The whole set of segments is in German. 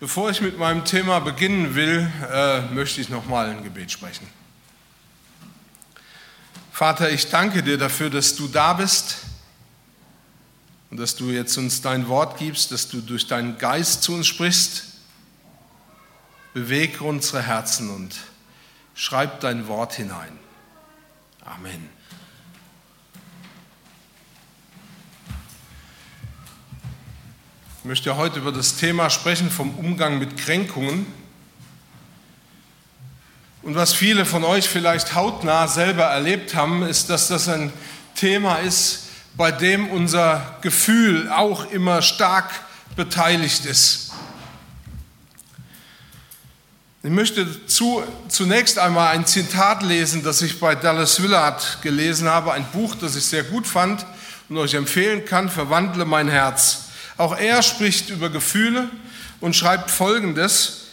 Bevor ich mit meinem Thema beginnen will, äh, möchte ich noch mal ein Gebet sprechen. Vater, ich danke dir dafür, dass du da bist und dass du jetzt uns dein Wort gibst, dass du durch deinen Geist zu uns sprichst. Bewege unsere Herzen und schreib dein Wort hinein. Amen. Ich möchte heute über das Thema sprechen vom Umgang mit Kränkungen. Und was viele von euch vielleicht hautnah selber erlebt haben, ist, dass das ein Thema ist, bei dem unser Gefühl auch immer stark beteiligt ist. Ich möchte zu, zunächst einmal ein Zitat lesen, das ich bei Dallas Willard gelesen habe, ein Buch, das ich sehr gut fand und euch empfehlen kann, Verwandle mein Herz. Auch er spricht über Gefühle und schreibt Folgendes.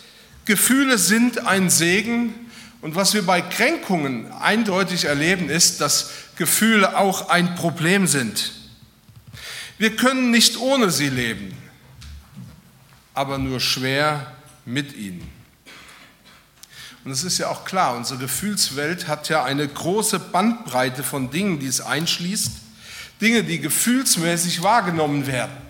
Gefühle sind ein Segen und was wir bei Kränkungen eindeutig erleben, ist, dass Gefühle auch ein Problem sind. Wir können nicht ohne sie leben, aber nur schwer mit ihnen. Und es ist ja auch klar, unsere Gefühlswelt hat ja eine große Bandbreite von Dingen, die es einschließt, Dinge, die gefühlsmäßig wahrgenommen werden.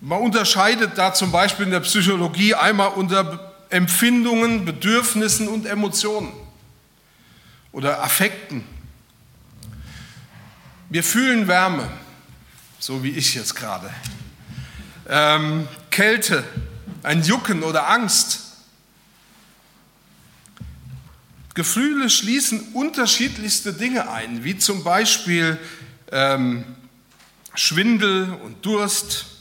Man unterscheidet da zum Beispiel in der Psychologie einmal unter Empfindungen, Bedürfnissen und Emotionen oder Affekten. Wir fühlen Wärme, so wie ich jetzt gerade. Ähm, Kälte, ein Jucken oder Angst. Gefühle schließen unterschiedlichste Dinge ein, wie zum Beispiel ähm, Schwindel und Durst,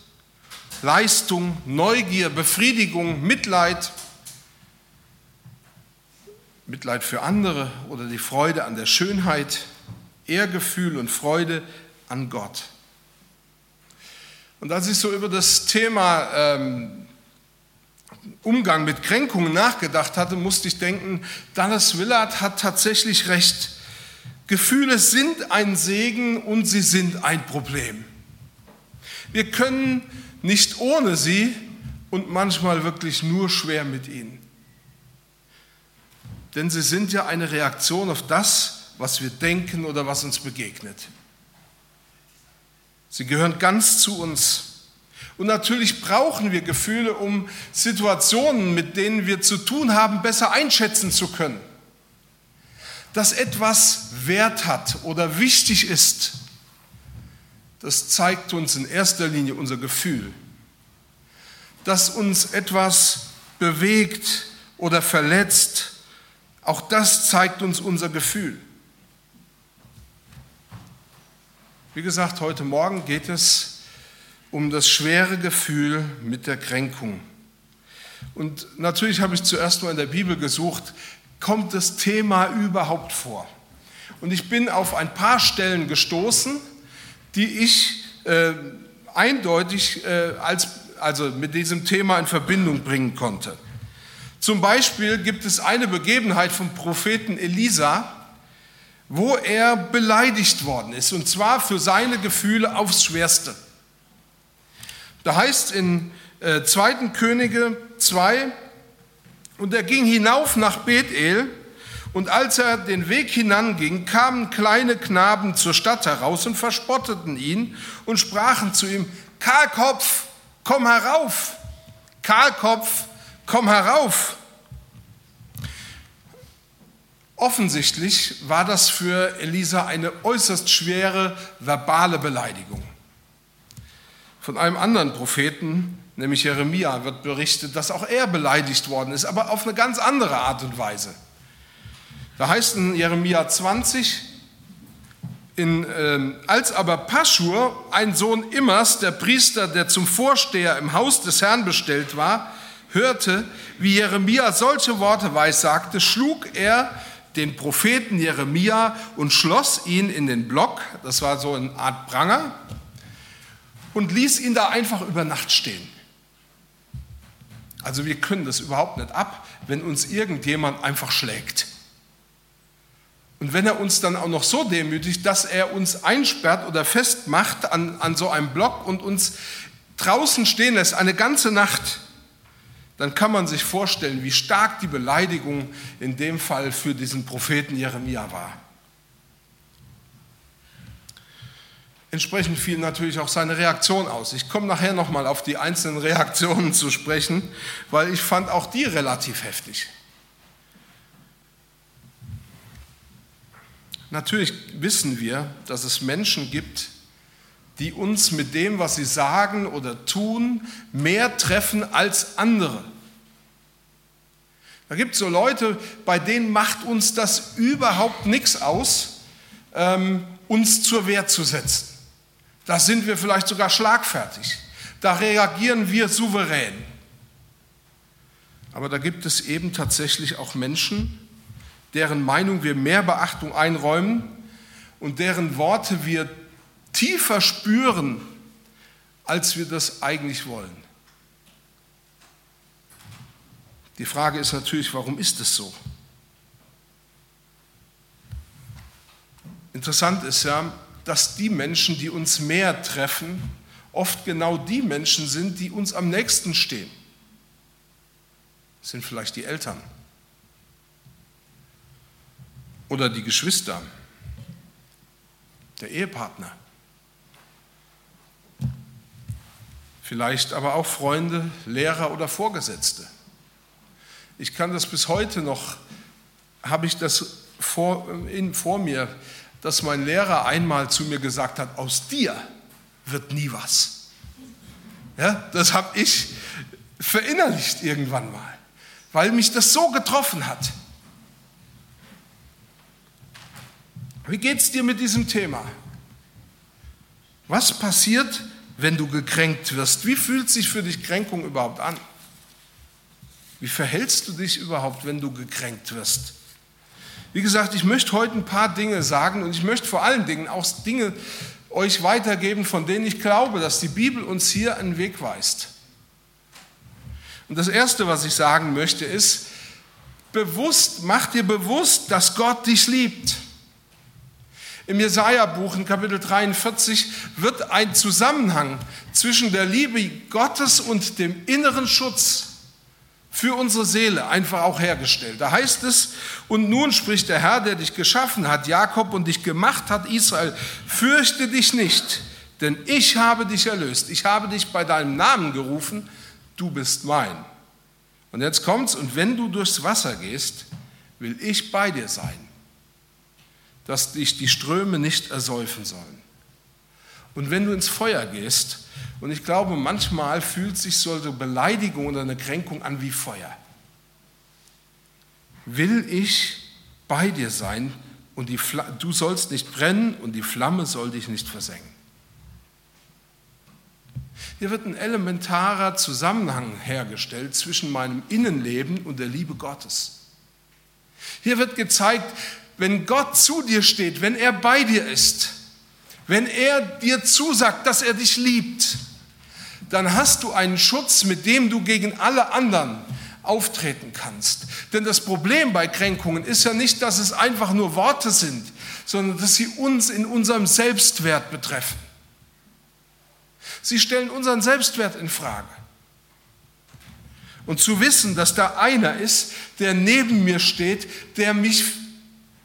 Leistung, Neugier, Befriedigung, Mitleid, Mitleid für andere oder die Freude an der Schönheit, Ehrgefühl und Freude an Gott. Und als ich so über das Thema ähm, Umgang mit Kränkungen nachgedacht hatte, musste ich denken, Dallas Willard hat tatsächlich recht. Gefühle sind ein Segen und sie sind ein Problem. Wir können nicht ohne sie und manchmal wirklich nur schwer mit ihnen. Denn sie sind ja eine Reaktion auf das, was wir denken oder was uns begegnet. Sie gehören ganz zu uns. Und natürlich brauchen wir Gefühle, um Situationen, mit denen wir zu tun haben, besser einschätzen zu können. Dass etwas Wert hat oder wichtig ist, das zeigt uns in erster Linie unser Gefühl. Dass uns etwas bewegt oder verletzt, auch das zeigt uns unser Gefühl. Wie gesagt, heute Morgen geht es um das schwere Gefühl mit der Kränkung. Und natürlich habe ich zuerst mal in der Bibel gesucht, kommt das Thema überhaupt vor? Und ich bin auf ein paar Stellen gestoßen, die ich äh, eindeutig äh, als, also mit diesem Thema in Verbindung bringen konnte. Zum Beispiel gibt es eine Begebenheit vom Propheten Elisa, wo er beleidigt worden ist, und zwar für seine Gefühle aufs Schwerste. Da heißt in äh, 2. Könige 2, und er ging hinauf nach Bethel, und als er den Weg hinanging, kamen kleine Knaben zur Stadt heraus und verspotteten ihn und sprachen zu ihm, Kahlkopf, komm herauf, Kahlkopf, komm herauf. Offensichtlich war das für Elisa eine äußerst schwere verbale Beleidigung. Von einem anderen Propheten, nämlich Jeremia, wird berichtet, dass auch er beleidigt worden ist, aber auf eine ganz andere Art und Weise. Da heißt in Jeremia 20, in, äh, als aber Paschur, ein Sohn Immers, der Priester, der zum Vorsteher im Haus des Herrn bestellt war, hörte, wie Jeremia solche Worte weissagte, schlug er den Propheten Jeremia und schloss ihn in den Block, das war so eine Art Pranger, und ließ ihn da einfach über Nacht stehen. Also wir können das überhaupt nicht ab, wenn uns irgendjemand einfach schlägt. Und wenn er uns dann auch noch so demütigt, dass er uns einsperrt oder festmacht an, an so einem Block und uns draußen stehen lässt, eine ganze Nacht, dann kann man sich vorstellen, wie stark die Beleidigung in dem Fall für diesen Propheten Jeremia war. Entsprechend fiel natürlich auch seine Reaktion aus. Ich komme nachher nochmal auf die einzelnen Reaktionen zu sprechen, weil ich fand auch die relativ heftig. Natürlich wissen wir, dass es Menschen gibt, die uns mit dem, was sie sagen oder tun, mehr treffen als andere. Da gibt es so Leute, bei denen macht uns das überhaupt nichts aus, ähm, uns zur Wehr zu setzen. Da sind wir vielleicht sogar schlagfertig. Da reagieren wir souverän. Aber da gibt es eben tatsächlich auch Menschen, deren Meinung wir mehr Beachtung einräumen und deren Worte wir tiefer spüren, als wir das eigentlich wollen. Die Frage ist natürlich, warum ist es so? Interessant ist ja, dass die Menschen, die uns mehr treffen, oft genau die Menschen sind, die uns am nächsten stehen. Das sind vielleicht die Eltern oder die Geschwister, der Ehepartner. vielleicht aber auch Freunde, Lehrer oder Vorgesetzte. Ich kann das bis heute noch, habe ich das vor, in, vor mir, dass mein Lehrer einmal zu mir gesagt hat, aus dir wird nie was. Ja, das habe ich verinnerlicht irgendwann mal, weil mich das so getroffen hat. Wie geht es dir mit diesem Thema? Was passiert, wenn du gekränkt wirst? Wie fühlt sich für dich Kränkung überhaupt an? Wie verhältst du dich überhaupt, wenn du gekränkt wirst? Wie gesagt, ich möchte heute ein paar Dinge sagen und ich möchte vor allen Dingen auch Dinge euch weitergeben, von denen ich glaube, dass die Bibel uns hier einen Weg weist. Und das Erste, was ich sagen möchte, ist, bewusst, mach dir bewusst, dass Gott dich liebt. Im Jesaja-Buch in Kapitel 43 wird ein Zusammenhang zwischen der Liebe Gottes und dem inneren Schutz für unsere Seele einfach auch hergestellt. Da heißt es, und nun spricht der Herr, der dich geschaffen hat, Jakob, und dich gemacht hat, Israel, fürchte dich nicht, denn ich habe dich erlöst. Ich habe dich bei deinem Namen gerufen, du bist mein. Und jetzt kommt's, und wenn du durchs Wasser gehst, will ich bei dir sein dass dich die Ströme nicht ersäufen sollen. Und wenn du ins Feuer gehst, und ich glaube, manchmal fühlt sich so eine Beleidigung oder eine Kränkung an wie Feuer, will ich bei dir sein und die du sollst nicht brennen und die Flamme soll dich nicht versengen. Hier wird ein elementarer Zusammenhang hergestellt zwischen meinem Innenleben und der Liebe Gottes. Hier wird gezeigt, wenn Gott zu dir steht, wenn er bei dir ist, wenn er dir zusagt, dass er dich liebt, dann hast du einen Schutz, mit dem du gegen alle anderen auftreten kannst. Denn das Problem bei Kränkungen ist ja nicht, dass es einfach nur Worte sind, sondern dass sie uns in unserem Selbstwert betreffen. Sie stellen unseren Selbstwert in Frage. Und zu wissen, dass da einer ist, der neben mir steht, der mich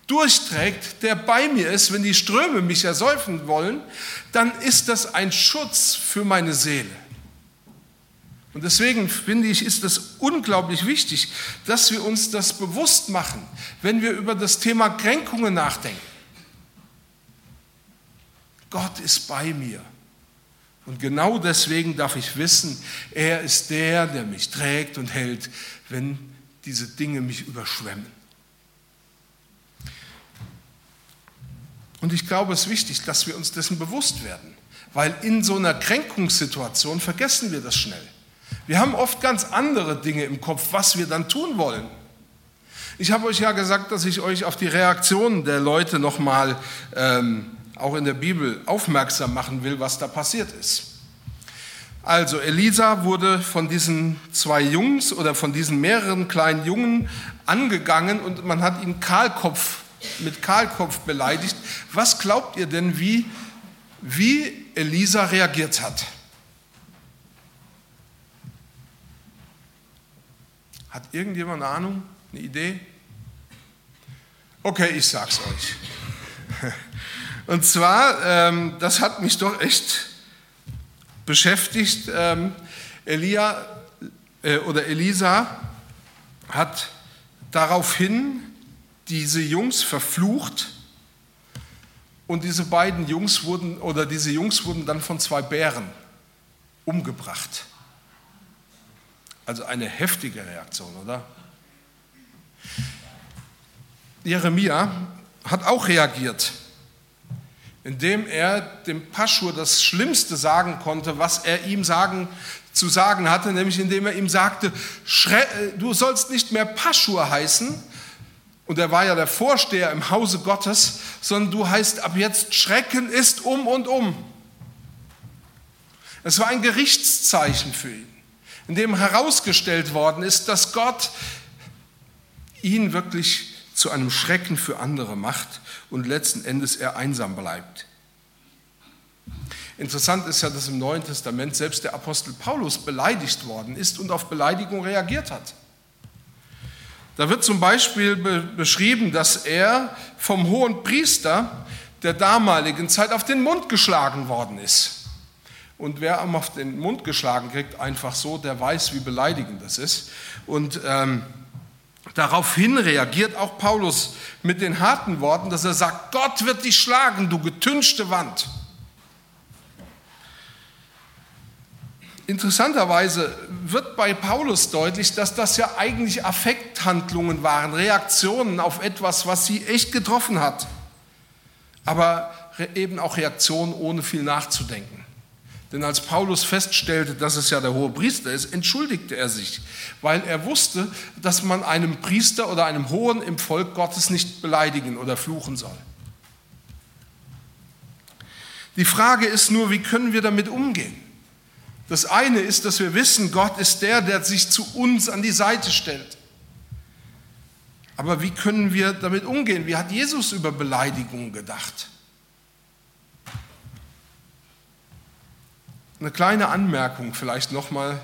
durchträgt, der bei mir ist, wenn die Ströme mich ersäufen wollen, dann ist das ein Schutz für meine Seele. Und deswegen finde ich, ist es unglaublich wichtig, dass wir uns das bewusst machen, wenn wir über das Thema Kränkungen nachdenken. Gott ist bei mir. Und genau deswegen darf ich wissen, er ist der, der mich trägt und hält, wenn diese Dinge mich überschwemmen. Und ich glaube, es ist wichtig, dass wir uns dessen bewusst werden, weil in so einer Kränkungssituation vergessen wir das schnell. Wir haben oft ganz andere Dinge im Kopf, was wir dann tun wollen. Ich habe euch ja gesagt, dass ich euch auf die Reaktionen der Leute nochmal ähm, auch in der Bibel aufmerksam machen will, was da passiert ist. Also Elisa wurde von diesen zwei Jungs oder von diesen mehreren kleinen Jungen angegangen und man hat ihn Kahlkopf mit Kahlkopf beleidigt. Was glaubt ihr denn, wie, wie Elisa reagiert hat? Hat irgendjemand eine Ahnung, eine Idee? Okay, ich sag's euch. Und zwar, ähm, das hat mich doch echt beschäftigt. Ähm, Elia äh, oder Elisa hat daraufhin diese Jungs verflucht und diese beiden Jungs wurden oder diese Jungs wurden dann von zwei Bären umgebracht. Also eine heftige Reaktion, oder? Jeremia hat auch reagiert, indem er dem Paschur das Schlimmste sagen konnte, was er ihm sagen, zu sagen hatte, nämlich indem er ihm sagte, du sollst nicht mehr Paschur heißen, und er war ja der Vorsteher im Hause Gottes, sondern du heißt ab jetzt Schrecken ist um und um. Es war ein Gerichtszeichen für ihn, in dem herausgestellt worden ist, dass Gott ihn wirklich zu einem Schrecken für andere macht und letzten Endes er einsam bleibt. Interessant ist ja, dass im Neuen Testament selbst der Apostel Paulus beleidigt worden ist und auf Beleidigung reagiert hat. Da wird zum Beispiel beschrieben, dass er vom hohen Priester der damaligen Zeit auf den Mund geschlagen worden ist. Und wer am auf den Mund geschlagen kriegt, einfach so, der weiß, wie beleidigend das ist. Und ähm, daraufhin reagiert auch Paulus mit den harten Worten, dass er sagt, Gott wird dich schlagen, du getünchte Wand. Interessanterweise wird bei Paulus deutlich, dass das ja eigentlich Affekthandlungen waren, Reaktionen auf etwas, was sie echt getroffen hat. Aber eben auch Reaktionen ohne viel nachzudenken. Denn als Paulus feststellte, dass es ja der hohe Priester ist, entschuldigte er sich, weil er wusste, dass man einem Priester oder einem Hohen im Volk Gottes nicht beleidigen oder fluchen soll. Die Frage ist nur, wie können wir damit umgehen? Das eine ist, dass wir wissen, Gott ist der, der sich zu uns an die Seite stellt. Aber wie können wir damit umgehen? Wie hat Jesus über Beleidigungen gedacht? Eine kleine Anmerkung vielleicht nochmal.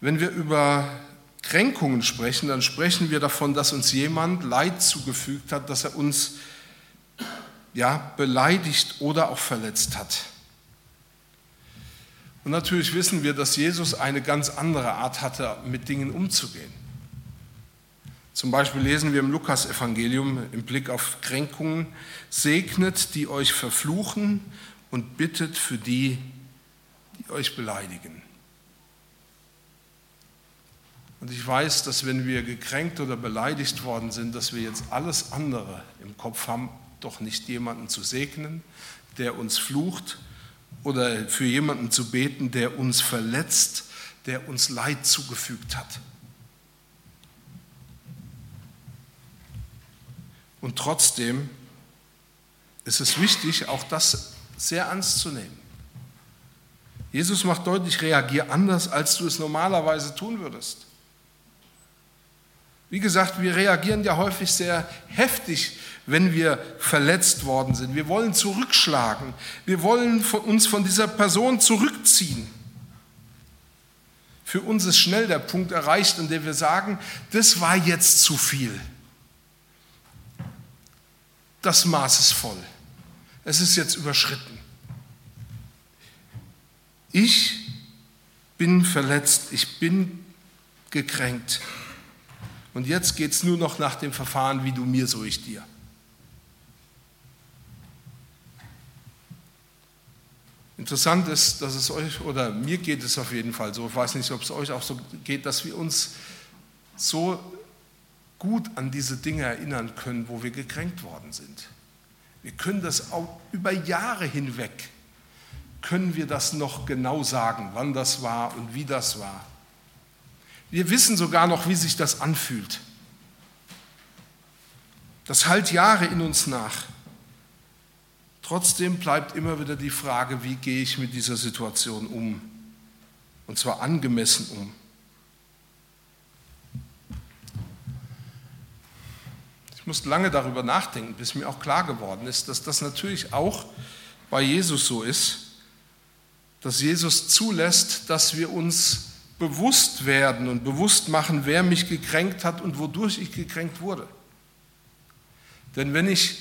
Wenn wir über Kränkungen sprechen, dann sprechen wir davon, dass uns jemand Leid zugefügt hat, dass er uns ja, beleidigt oder auch verletzt hat. Und natürlich wissen wir, dass Jesus eine ganz andere Art hatte, mit Dingen umzugehen. Zum Beispiel lesen wir im Lukas-Evangelium im Blick auf Kränkungen: Segnet, die euch verfluchen und bittet für die, die euch beleidigen. Und ich weiß, dass wenn wir gekränkt oder beleidigt worden sind, dass wir jetzt alles andere im Kopf haben, doch nicht jemanden zu segnen, der uns flucht oder für jemanden zu beten, der uns verletzt, der uns Leid zugefügt hat. Und trotzdem ist es wichtig, auch das sehr ernst zu nehmen. Jesus macht deutlich, reagier anders, als du es normalerweise tun würdest. Wie gesagt, wir reagieren ja häufig sehr heftig wenn wir verletzt worden sind. Wir wollen zurückschlagen. Wir wollen uns von dieser Person zurückziehen. Für uns ist schnell der Punkt erreicht, an dem wir sagen, das war jetzt zu viel. Das Maß ist voll. Es ist jetzt überschritten. Ich bin verletzt, ich bin gekränkt. Und jetzt geht es nur noch nach dem Verfahren, wie du mir, so ich dir. Interessant ist, dass es euch, oder mir geht es auf jeden Fall so, ich weiß nicht, ob es euch auch so geht, dass wir uns so gut an diese Dinge erinnern können, wo wir gekränkt worden sind. Wir können das auch über Jahre hinweg, können wir das noch genau sagen, wann das war und wie das war. Wir wissen sogar noch, wie sich das anfühlt. Das halt Jahre in uns nach. Trotzdem bleibt immer wieder die Frage, wie gehe ich mit dieser Situation um? Und zwar angemessen um. Ich musste lange darüber nachdenken, bis mir auch klar geworden ist, dass das natürlich auch bei Jesus so ist, dass Jesus zulässt, dass wir uns bewusst werden und bewusst machen, wer mich gekränkt hat und wodurch ich gekränkt wurde. Denn wenn ich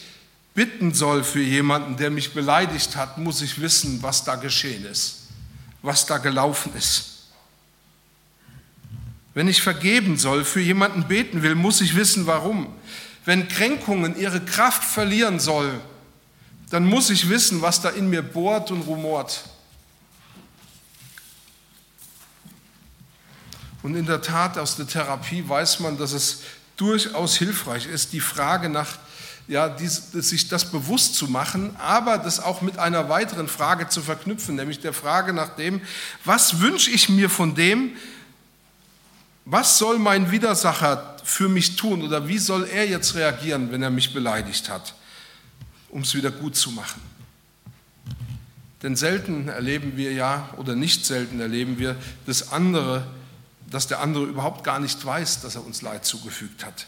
bitten soll für jemanden, der mich beleidigt hat, muss ich wissen, was da geschehen ist, was da gelaufen ist. Wenn ich vergeben soll, für jemanden beten will, muss ich wissen, warum. Wenn Kränkungen ihre Kraft verlieren soll, dann muss ich wissen, was da in mir bohrt und rumort. Und in der Tat aus der Therapie weiß man, dass es durchaus hilfreich ist, die Frage nach, ja, dies, sich das bewusst zu machen, aber das auch mit einer weiteren Frage zu verknüpfen, nämlich der Frage nach dem, was wünsche ich mir von dem, was soll mein Widersacher für mich tun? Oder wie soll er jetzt reagieren, wenn er mich beleidigt hat, um es wieder gut zu machen. Denn selten erleben wir ja, oder nicht selten erleben wir, dass andere dass der andere überhaupt gar nicht weiß, dass er uns Leid zugefügt hat.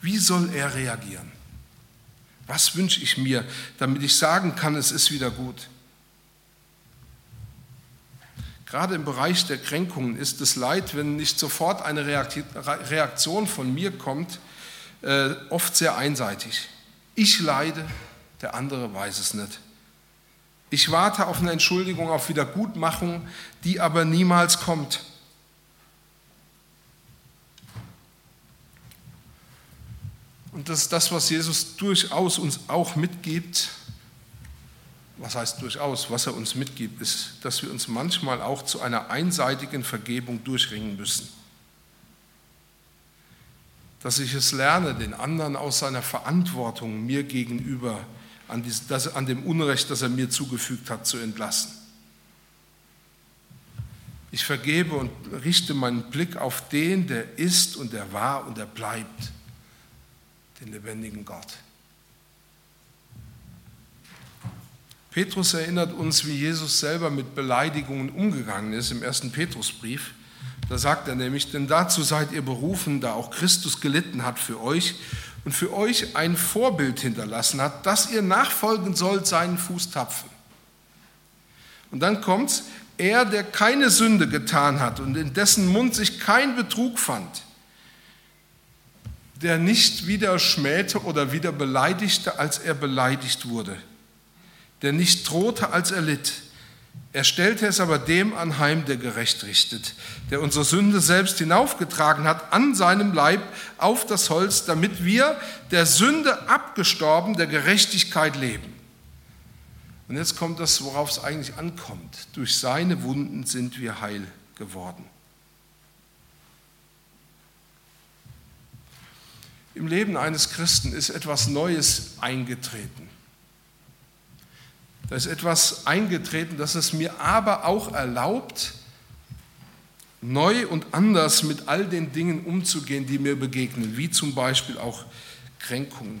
Wie soll er reagieren? Was wünsche ich mir, damit ich sagen kann, es ist wieder gut? Gerade im Bereich der Kränkungen ist es Leid, wenn nicht sofort eine Reaktion von mir kommt, äh, oft sehr einseitig. Ich leide, der andere weiß es nicht. Ich warte auf eine Entschuldigung, auf Wiedergutmachung, die aber niemals kommt. Und das ist das, was Jesus durchaus uns auch mitgibt. Was heißt durchaus? Was er uns mitgibt, ist, dass wir uns manchmal auch zu einer einseitigen Vergebung durchringen müssen. Dass ich es lerne, den anderen aus seiner Verantwortung mir gegenüber zu an, dies, das, an dem Unrecht, das er mir zugefügt hat, zu entlassen. Ich vergebe und richte meinen Blick auf den, der ist und der war und der bleibt, den lebendigen Gott. Petrus erinnert uns, wie Jesus selber mit Beleidigungen umgegangen ist im ersten Petrusbrief. Da sagt er nämlich, denn dazu seid ihr berufen, da auch Christus gelitten hat für euch und für euch ein Vorbild hinterlassen hat, dass ihr nachfolgen sollt seinen Fußtapfen. Und dann kommt's, er, der keine Sünde getan hat und in dessen Mund sich kein Betrug fand, der nicht wieder schmähte oder wieder beleidigte, als er beleidigt wurde, der nicht drohte, als er litt, er stellte es aber dem anheim, der gerecht richtet, der unsere Sünde selbst hinaufgetragen hat an seinem Leib auf das Holz, damit wir der Sünde abgestorben, der Gerechtigkeit leben. Und jetzt kommt das, worauf es eigentlich ankommt. Durch seine Wunden sind wir heil geworden. Im Leben eines Christen ist etwas Neues eingetreten. Da ist etwas eingetreten, das es mir aber auch erlaubt, neu und anders mit all den Dingen umzugehen, die mir begegnen, wie zum Beispiel auch Kränkungen.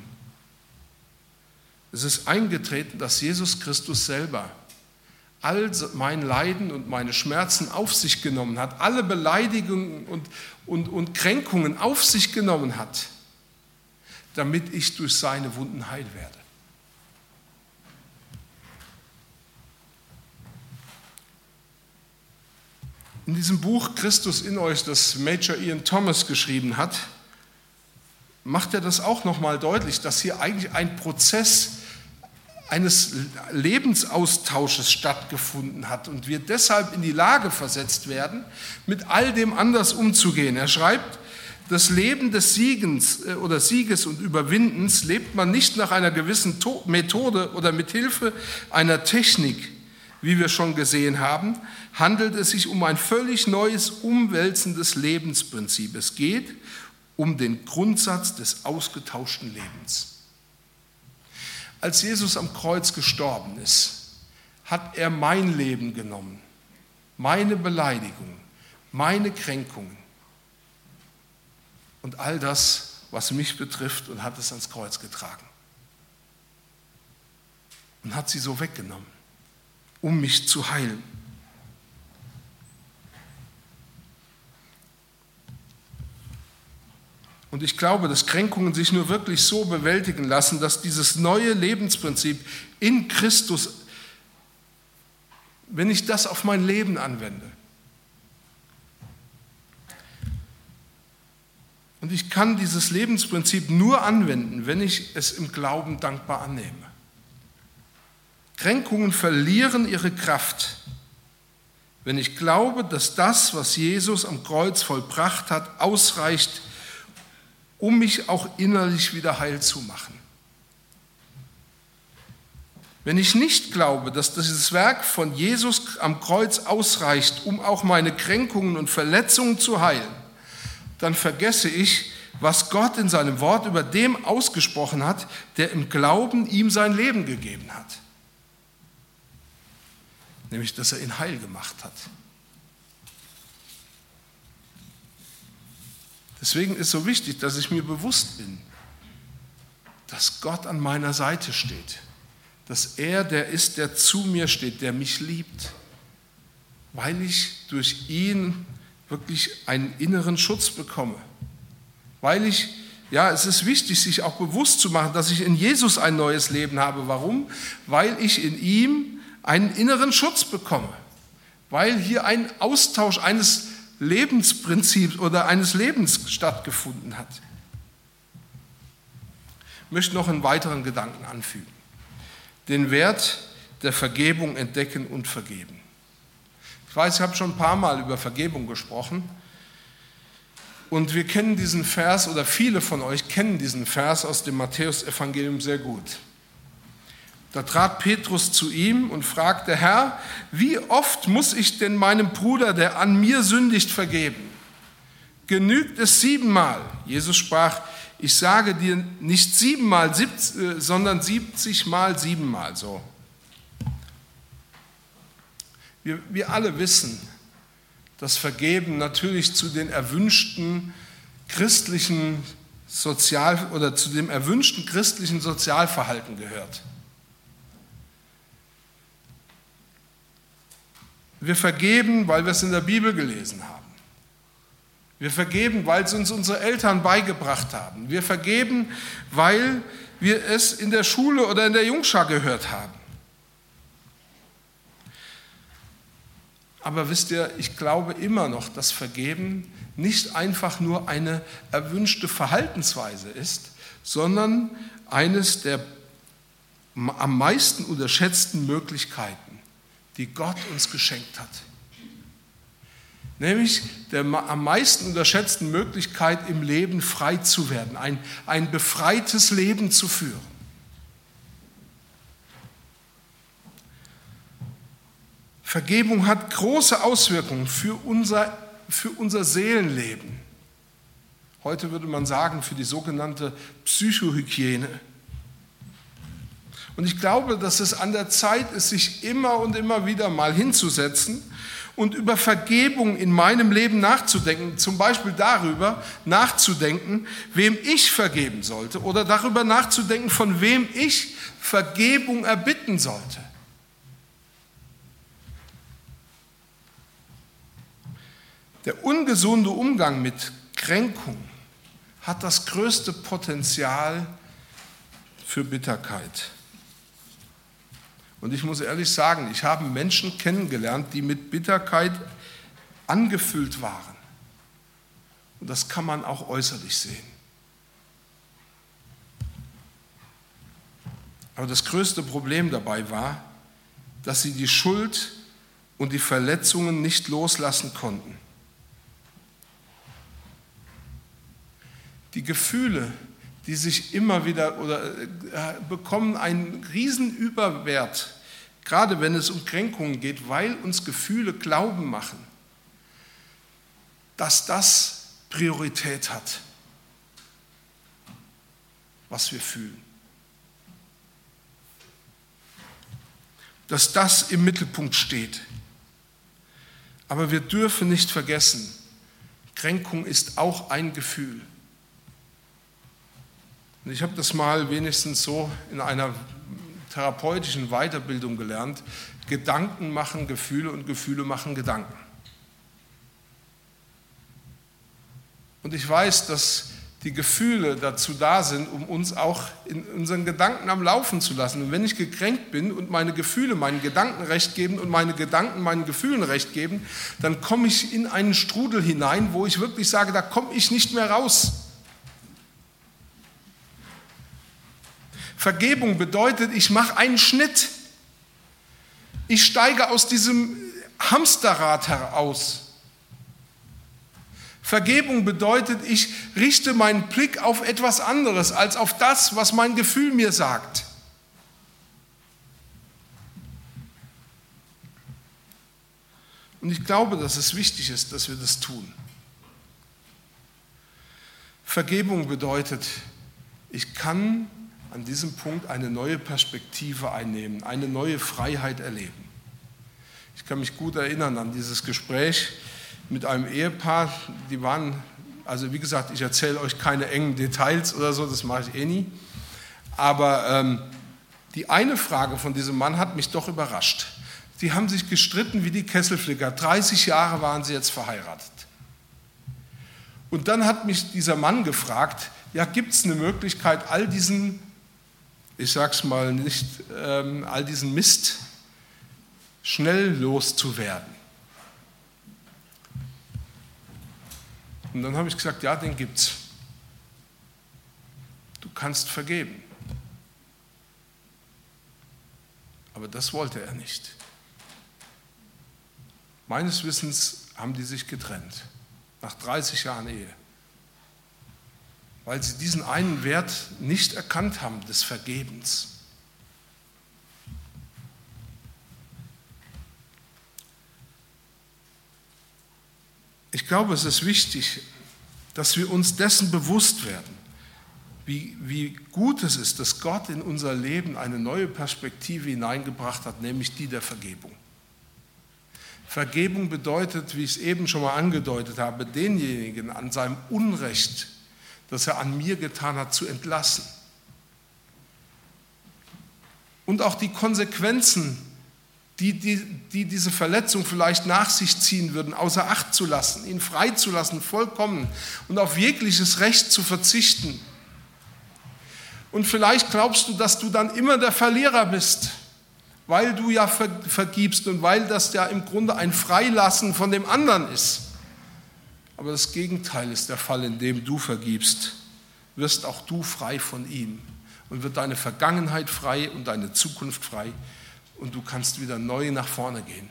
Es ist eingetreten, dass Jesus Christus selber all mein Leiden und meine Schmerzen auf sich genommen hat, alle Beleidigungen und, und, und Kränkungen auf sich genommen hat, damit ich durch seine Wunden heil werde. In diesem Buch Christus in euch, das Major Ian Thomas geschrieben hat, macht er das auch nochmal deutlich, dass hier eigentlich ein Prozess eines Lebensaustausches stattgefunden hat und wir deshalb in die Lage versetzt werden, mit all dem anders umzugehen. Er schreibt, das Leben des Siegens äh, oder Sieges und Überwindens lebt man nicht nach einer gewissen Methode oder mit Hilfe einer Technik, wie wir schon gesehen haben, handelt es sich um ein völlig neues, umwälzendes Lebensprinzip. Es geht um den Grundsatz des ausgetauschten Lebens. Als Jesus am Kreuz gestorben ist, hat er mein Leben genommen, meine Beleidigung, meine Kränkungen und all das, was mich betrifft, und hat es ans Kreuz getragen. Und hat sie so weggenommen um mich zu heilen. Und ich glaube, dass Kränkungen sich nur wirklich so bewältigen lassen, dass dieses neue Lebensprinzip in Christus wenn ich das auf mein Leben anwende. Und ich kann dieses Lebensprinzip nur anwenden, wenn ich es im Glauben dankbar annehme. Kränkungen verlieren ihre Kraft, wenn ich glaube, dass das, was Jesus am Kreuz vollbracht hat, ausreicht, um mich auch innerlich wieder heil zu machen. Wenn ich nicht glaube, dass dieses Werk von Jesus am Kreuz ausreicht, um auch meine Kränkungen und Verletzungen zu heilen, dann vergesse ich, was Gott in seinem Wort über dem ausgesprochen hat, der im Glauben ihm sein Leben gegeben hat. Nämlich, dass er ihn heil gemacht hat. Deswegen ist so wichtig, dass ich mir bewusst bin, dass Gott an meiner Seite steht, dass er der ist, der zu mir steht, der mich liebt, weil ich durch ihn wirklich einen inneren Schutz bekomme. Weil ich, ja, es ist wichtig, sich auch bewusst zu machen, dass ich in Jesus ein neues Leben habe. Warum? Weil ich in ihm einen inneren Schutz bekomme. Weil hier ein Austausch eines Lebensprinzips oder eines Lebens stattgefunden hat. Ich möchte noch einen weiteren Gedanken anfügen. Den Wert der Vergebung entdecken und vergeben. Ich weiß, ich habe schon ein paar Mal über Vergebung gesprochen. Und wir kennen diesen Vers, oder viele von euch kennen diesen Vers aus dem Matthäusevangelium sehr gut. Da trat Petrus zu ihm und fragte, Herr, wie oft muss ich denn meinem Bruder, der an mir sündigt, vergeben? Genügt es siebenmal? Jesus sprach, ich sage dir nicht siebenmal, äh, sondern siebzigmal siebenmal so. Wir, wir alle wissen, dass Vergeben natürlich zu den erwünschten christlichen Sozial- oder zu dem erwünschten christlichen Sozialverhalten gehört. Wir vergeben, weil wir es in der Bibel gelesen haben. Wir vergeben, weil es uns unsere Eltern beigebracht haben. Wir vergeben, weil wir es in der Schule oder in der Jungschar gehört haben. Aber wisst ihr, ich glaube immer noch, dass Vergeben nicht einfach nur eine erwünschte Verhaltensweise ist, sondern eines der am meisten unterschätzten Möglichkeiten, die Gott uns geschenkt hat. Nämlich der am meisten unterschätzten Möglichkeit im Leben frei zu werden, ein, ein befreites Leben zu führen. Vergebung hat große Auswirkungen für unser, für unser Seelenleben. Heute würde man sagen, für die sogenannte Psychohygiene. Und ich glaube, dass es an der Zeit ist, sich immer und immer wieder mal hinzusetzen und über Vergebung in meinem Leben nachzudenken, zum Beispiel darüber nachzudenken, wem ich vergeben sollte oder darüber nachzudenken, von wem ich Vergebung erbitten sollte. Der ungesunde Umgang mit Kränkung hat das größte Potenzial für Bitterkeit. Und ich muss ehrlich sagen, ich habe Menschen kennengelernt, die mit Bitterkeit angefüllt waren. Und das kann man auch äußerlich sehen. Aber das größte Problem dabei war, dass sie die Schuld und die Verletzungen nicht loslassen konnten. die Gefühle, die sich immer wieder oder äh, bekommen einen riesen Überwert, gerade wenn es um Kränkungen geht, weil uns Gefühle Glauben machen, dass das Priorität hat, was wir fühlen. Dass das im Mittelpunkt steht. Aber wir dürfen nicht vergessen, Kränkung ist auch ein Gefühl. Und ich habe das mal wenigstens so in einer therapeutischen Weiterbildung gelernt. Gedanken machen Gefühle und Gefühle machen Gedanken. Und ich weiß, dass die Gefühle dazu da sind, um uns auch in unseren Gedanken am Laufen zu lassen. Und wenn ich gekränkt bin und meine Gefühle meinen Gedanken recht geben und meine Gedanken meinen Gefühlen recht geben, dann komme ich in einen Strudel hinein, wo ich wirklich sage, da komme ich nicht mehr raus. Vergebung bedeutet, ich mache einen Schnitt. Ich steige aus diesem Hamsterrad heraus. Vergebung bedeutet, ich richte meinen Blick auf etwas anderes als auf das, was mein Gefühl mir sagt. Und ich glaube, dass es wichtig ist, dass wir das tun. Vergebung bedeutet, ich kann an diesem Punkt eine neue Perspektive einnehmen, eine neue Freiheit erleben. Ich kann mich gut erinnern an dieses Gespräch mit einem Ehepaar, die waren, also wie gesagt, ich erzähle euch keine engen Details oder so, das mache ich eh nie. Aber ähm, die eine Frage von diesem Mann hat mich doch überrascht. Sie haben sich gestritten wie die Kesselflicker. 30 Jahre waren sie jetzt verheiratet. Und dann hat mich dieser Mann gefragt, ja, gibt es eine Möglichkeit, all diesen, ich sag's mal nicht, ähm, all diesen Mist schnell loszuwerden? Und dann habe ich gesagt, ja, den gibt's. Du kannst vergeben. Aber das wollte er nicht. Meines Wissens haben die sich getrennt, nach 30 Jahren Ehe, weil sie diesen einen Wert nicht erkannt haben des Vergebens. Ich glaube, es ist wichtig, dass wir uns dessen bewusst werden, wie, wie gut es ist, dass Gott in unser Leben eine neue Perspektive hineingebracht hat, nämlich die der Vergebung. Vergebung bedeutet, wie ich es eben schon mal angedeutet habe, denjenigen an seinem Unrecht, das er an mir getan hat, zu entlassen. Und auch die Konsequenzen die, die, die diese Verletzung vielleicht nach sich ziehen würden, außer Acht zu lassen, ihn freizulassen, vollkommen und auf jegliches Recht zu verzichten. Und vielleicht glaubst du, dass du dann immer der Verlierer bist, weil du ja vergibst und weil das ja im Grunde ein Freilassen von dem anderen ist. Aber das Gegenteil ist der Fall, in dem du vergibst, wirst auch du frei von ihm und wird deine Vergangenheit frei und deine Zukunft frei und du kannst wieder neu nach vorne gehen.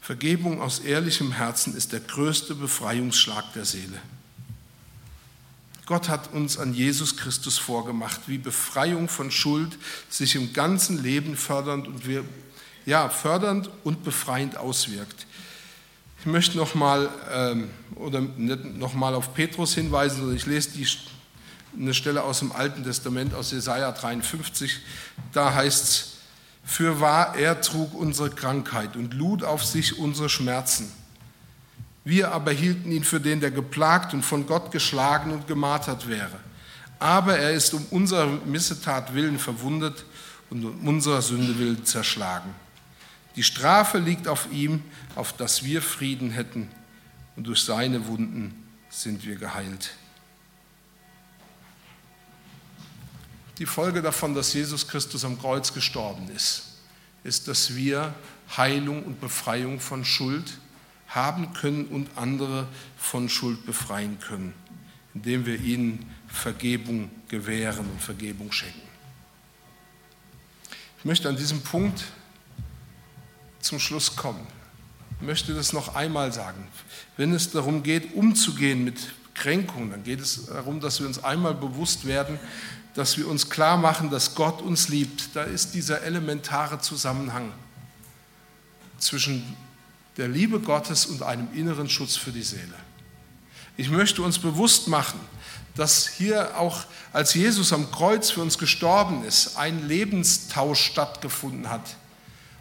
Vergebung aus ehrlichem Herzen ist der größte Befreiungsschlag der Seele. Gott hat uns an Jesus Christus vorgemacht, wie Befreiung von Schuld sich im ganzen Leben fördernd und, wir, ja, fördernd und befreiend auswirkt. Ich möchte nochmal ähm, oder auf Petrus hinweisen, sondern ich lese die eine Stelle aus dem Alten Testament, aus Jesaja 53. Da heißt es: Für wahr, er trug unsere Krankheit und lud auf sich unsere Schmerzen. Wir aber hielten ihn für den, der geplagt und von Gott geschlagen und gemartert wäre. Aber er ist um unserer Missetat willen verwundet und um unserer Sünde willen zerschlagen. Die Strafe liegt auf ihm, auf dass wir Frieden hätten, und durch seine Wunden sind wir geheilt. Die Folge davon, dass Jesus Christus am Kreuz gestorben ist, ist, dass wir Heilung und Befreiung von Schuld haben können und andere von Schuld befreien können, indem wir ihnen Vergebung gewähren und Vergebung schenken. Ich möchte an diesem Punkt zum Schluss kommen. Ich möchte das noch einmal sagen. Wenn es darum geht, umzugehen mit Kränkungen, dann geht es darum, dass wir uns einmal bewusst werden, dass wir uns klar machen, dass Gott uns liebt. Da ist dieser elementare Zusammenhang zwischen der Liebe Gottes und einem inneren Schutz für die Seele. Ich möchte uns bewusst machen, dass hier auch, als Jesus am Kreuz für uns gestorben ist, ein Lebenstausch stattgefunden hat.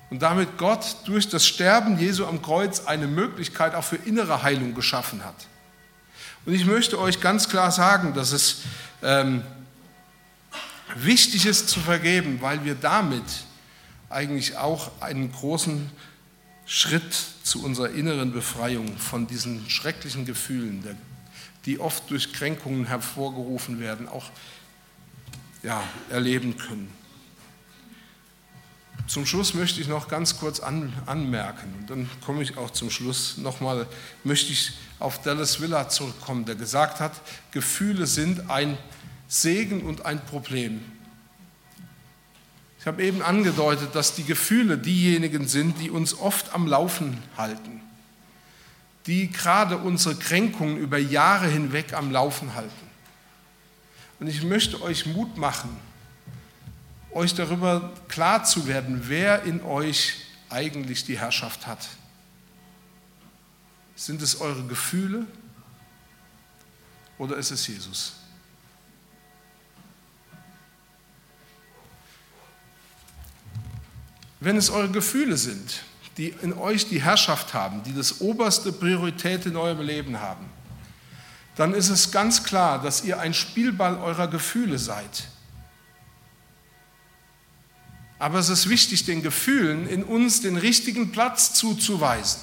Und damit Gott durch das Sterben Jesu am Kreuz eine Möglichkeit auch für innere Heilung geschaffen hat. Und ich möchte euch ganz klar sagen, dass es ähm, wichtig ist zu vergeben, weil wir damit eigentlich auch einen großen Schritt zu unserer inneren Befreiung von diesen schrecklichen Gefühlen, die oft durch Kränkungen hervorgerufen werden, auch ja, erleben können. Zum Schluss möchte ich noch ganz kurz an, anmerken, und dann komme ich auch zum Schluss nochmal, möchte ich auf Dallas Villa zurückkommen, der gesagt hat, Gefühle sind ein Segen und ein Problem. Ich habe eben angedeutet, dass die Gefühle diejenigen sind, die uns oft am Laufen halten, die gerade unsere Kränkungen über Jahre hinweg am Laufen halten. Und ich möchte euch Mut machen, euch darüber klar zu werden, wer in euch eigentlich die Herrschaft hat. Sind es eure Gefühle oder ist es Jesus? Wenn es eure Gefühle sind, die in euch die Herrschaft haben, die das oberste Priorität in eurem Leben haben, dann ist es ganz klar, dass ihr ein Spielball eurer Gefühle seid. Aber es ist wichtig, den Gefühlen in uns den richtigen Platz zuzuweisen.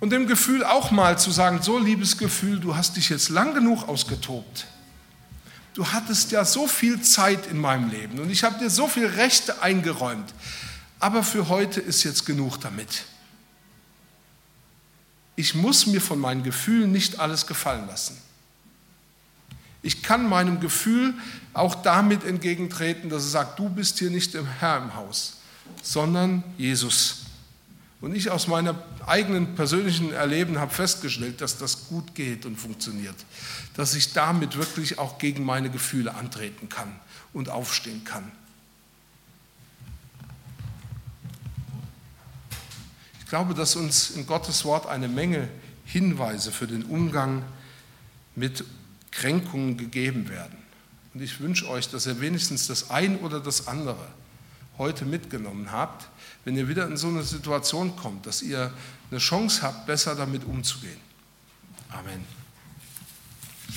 Und dem Gefühl auch mal zu sagen, so liebes Gefühl, du hast dich jetzt lang genug ausgetobt du hattest ja so viel Zeit in meinem Leben und ich habe dir so viele Rechte eingeräumt, aber für heute ist jetzt genug damit. Ich muss mir von meinen Gefühlen nicht alles gefallen lassen. Ich kann meinem Gefühl auch damit entgegentreten, dass es sagt, du bist hier nicht der Herr im Haus, sondern Jesus. Und ich aus meinem eigenen persönlichen Erleben habe festgestellt, dass das gut geht und funktioniert. Dass ich damit wirklich auch gegen meine Gefühle antreten kann und aufstehen kann. Ich glaube, dass uns in Gottes Wort eine Menge Hinweise für den Umgang mit Kränkungen gegeben werden. Und ich wünsche euch, dass ihr wenigstens das ein oder das andere heute mitgenommen habt, wenn ihr wieder in so eine Situation kommt, dass ihr eine Chance habt, besser damit umzugehen. Amen.